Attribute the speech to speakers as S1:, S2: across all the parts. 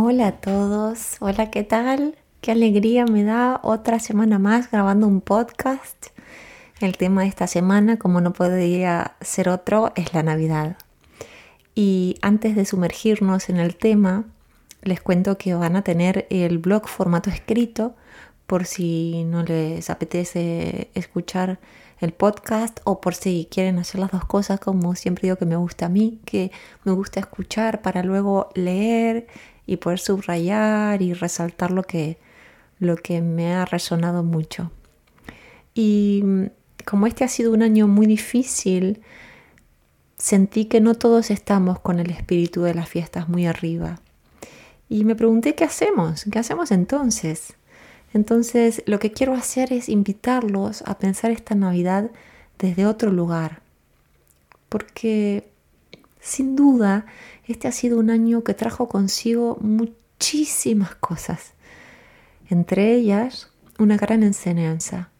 S1: Hola a todos, hola, ¿qué tal? Qué alegría me da otra semana más grabando un podcast. El tema de esta semana, como no podría ser otro, es la Navidad. Y antes de sumergirnos en el tema, les cuento que van a tener el blog formato escrito por si no les apetece escuchar el podcast o por si quieren hacer las dos cosas como siempre digo que me gusta a mí, que me gusta escuchar para luego leer y poder subrayar y resaltar lo que, lo que me ha resonado mucho. Y mm, como este ha sido un año muy difícil, sentí que no todos estamos con el espíritu de las fiestas muy arriba. Y me pregunté qué hacemos, qué hacemos entonces. Entonces lo que quiero hacer es invitarlos a pensar esta Navidad desde otro lugar. Porque sin duda este ha sido un año que trajo consigo muchísimas cosas. Entre ellas una gran enseñanza,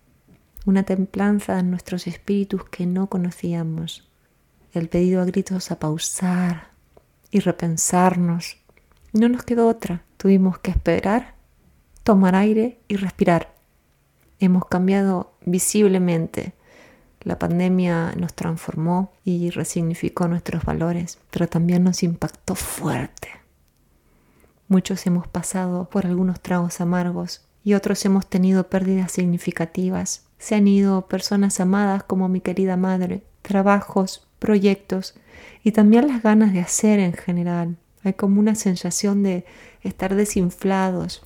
S1: una templanza en nuestros espíritus que no conocíamos, el pedido a gritos a pausar y repensarnos. No nos quedó otra, tuvimos que esperar tomar aire y respirar. Hemos cambiado visiblemente. La pandemia nos transformó y resignificó nuestros valores, pero también nos impactó fuerte. Muchos hemos pasado por algunos tragos amargos y otros hemos tenido pérdidas significativas. Se han ido personas amadas como mi querida madre, trabajos, proyectos y también las ganas de hacer en general. Hay como una sensación de estar desinflados,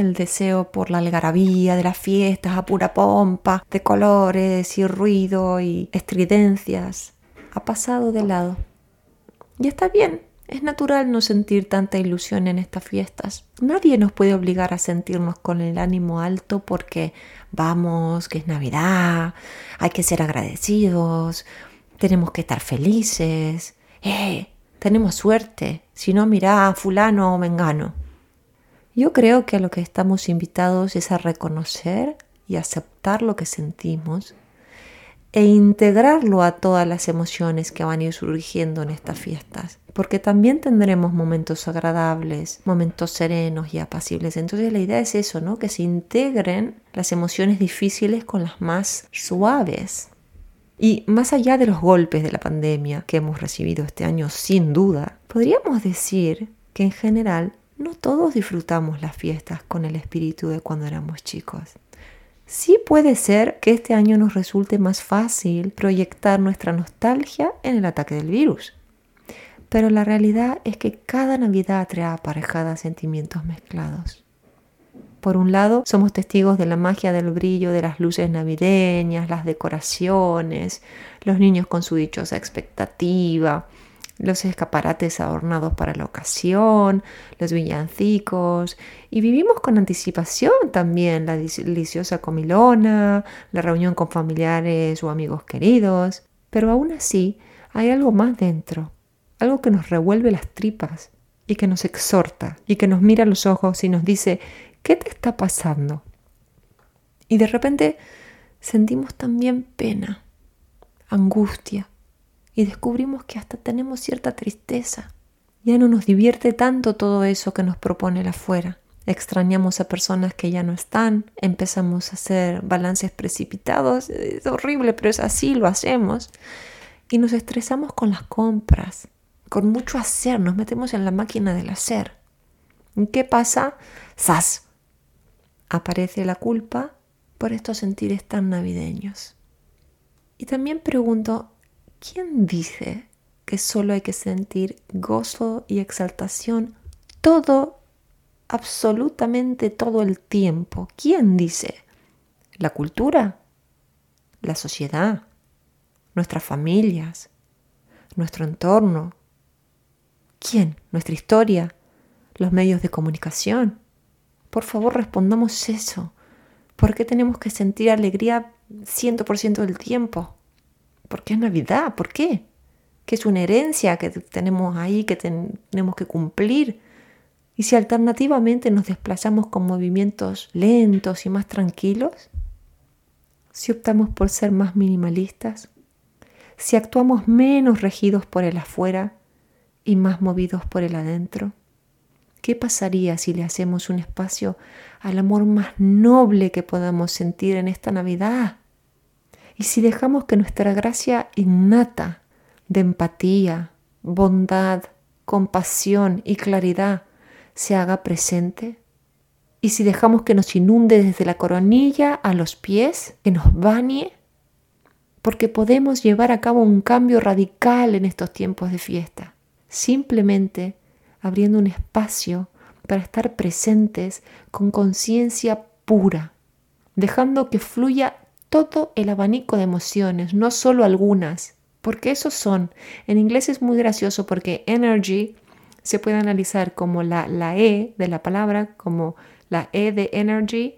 S1: el deseo por la algarabía de las fiestas a pura pompa, de colores y ruido y estridencias, ha pasado de lado. Y está bien, es natural no sentir tanta ilusión en estas fiestas. Nadie nos puede obligar a sentirnos con el ánimo alto porque vamos, que es Navidad, hay que ser agradecidos, tenemos que estar felices. ¡Eh! Tenemos suerte. Si no, mirá a fulano o mengano. Yo creo que a lo que estamos invitados es a reconocer y aceptar lo que sentimos e integrarlo a todas las emociones que van a ir surgiendo en estas fiestas, porque también tendremos momentos agradables, momentos serenos y apacibles. Entonces la idea es eso, ¿no? Que se integren las emociones difíciles con las más suaves. Y más allá de los golpes de la pandemia que hemos recibido este año, sin duda, podríamos decir que en general no todos disfrutamos las fiestas con el espíritu de cuando éramos chicos. Sí puede ser que este año nos resulte más fácil proyectar nuestra nostalgia en el ataque del virus. Pero la realidad es que cada Navidad trae aparejadas sentimientos mezclados. Por un lado, somos testigos de la magia del brillo de las luces navideñas, las decoraciones, los niños con su dichosa expectativa, los escaparates adornados para la ocasión, los villancicos, y vivimos con anticipación también la deliciosa comilona, la reunión con familiares o amigos queridos, pero aún así hay algo más dentro, algo que nos revuelve las tripas y que nos exhorta y que nos mira a los ojos y nos dice, ¿qué te está pasando? Y de repente sentimos también pena, angustia, y descubrimos que hasta tenemos cierta tristeza. Ya no nos divierte tanto todo eso que nos propone el afuera. Extrañamos a personas que ya no están, empezamos a hacer balances precipitados, es horrible, pero es así, lo hacemos. Y nos estresamos con las compras, con mucho hacer, nos metemos en la máquina del hacer. ¿Y qué pasa? ¡Sas! Aparece la culpa por estos sentires tan navideños. Y también pregunto, ¿quién dice que solo hay que sentir gozo y exaltación todo, absolutamente todo el tiempo? ¿Quién dice? ¿La cultura? ¿La sociedad? ¿Nuestras familias? ¿Nuestro entorno? ¿Quién? ¿Nuestra historia? ¿Los medios de comunicación? Por favor, respondamos eso. ¿Por qué tenemos que sentir alegría 100% del tiempo? ¿Por qué es Navidad? ¿Por qué? Que es una herencia que tenemos ahí, que tenemos que cumplir. Y si alternativamente nos desplazamos con movimientos lentos y más tranquilos, si optamos por ser más minimalistas, si actuamos menos regidos por el afuera y más movidos por el adentro, ¿Qué pasaría si le hacemos un espacio al amor más noble que podamos sentir en esta Navidad? Y si dejamos que nuestra gracia innata de empatía, bondad, compasión y claridad se haga presente? ¿Y si dejamos que nos inunde desde la coronilla a los pies, que nos bañe? Porque podemos llevar a cabo un cambio radical en estos tiempos de fiesta, simplemente abriendo un espacio para estar presentes con conciencia pura, dejando que fluya todo el abanico de emociones, no solo algunas, porque esos son, en inglés es muy gracioso porque energy se puede analizar como la, la E de la palabra, como la E de energy,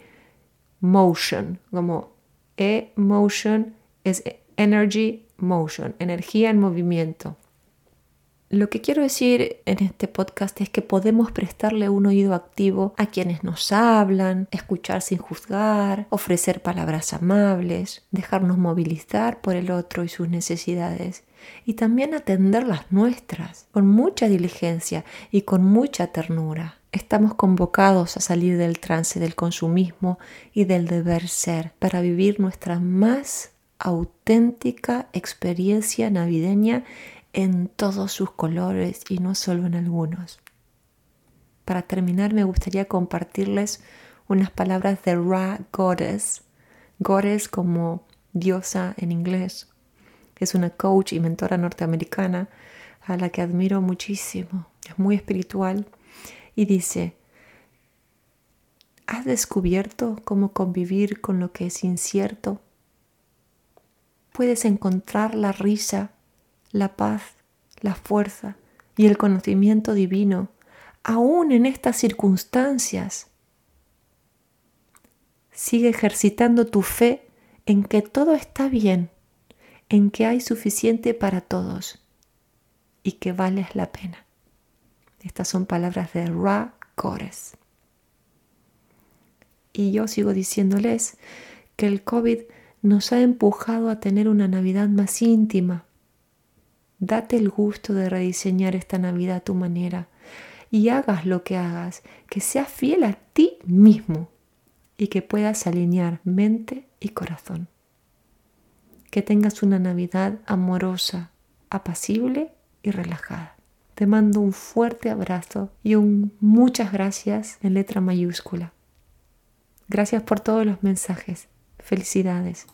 S1: motion, como E motion es energy motion, energía en movimiento. Lo que quiero decir en este podcast es que podemos prestarle un oído activo a quienes nos hablan, escuchar sin juzgar, ofrecer palabras amables, dejarnos movilizar por el otro y sus necesidades y también atender las nuestras con mucha diligencia y con mucha ternura. Estamos convocados a salir del trance del consumismo y del deber ser para vivir nuestra más auténtica experiencia navideña en todos sus colores y no solo en algunos. Para terminar me gustaría compartirles unas palabras de Ra Goddess. Goddess como diosa en inglés. Es una coach y mentora norteamericana a la que admiro muchísimo. Es muy espiritual y dice, ¿has descubierto cómo convivir con lo que es incierto? Puedes encontrar la risa la paz, la fuerza y el conocimiento divino, aún en estas circunstancias. Sigue ejercitando tu fe en que todo está bien, en que hay suficiente para todos y que vales la pena. Estas son palabras de Ra Kores. Y yo sigo diciéndoles que el COVID nos ha empujado a tener una Navidad más íntima, Date el gusto de rediseñar esta Navidad a tu manera y hagas lo que hagas, que seas fiel a ti mismo y que puedas alinear mente y corazón. Que tengas una Navidad amorosa, apacible y relajada. Te mando un fuerte abrazo y un muchas gracias en letra mayúscula. Gracias por todos los mensajes. Felicidades.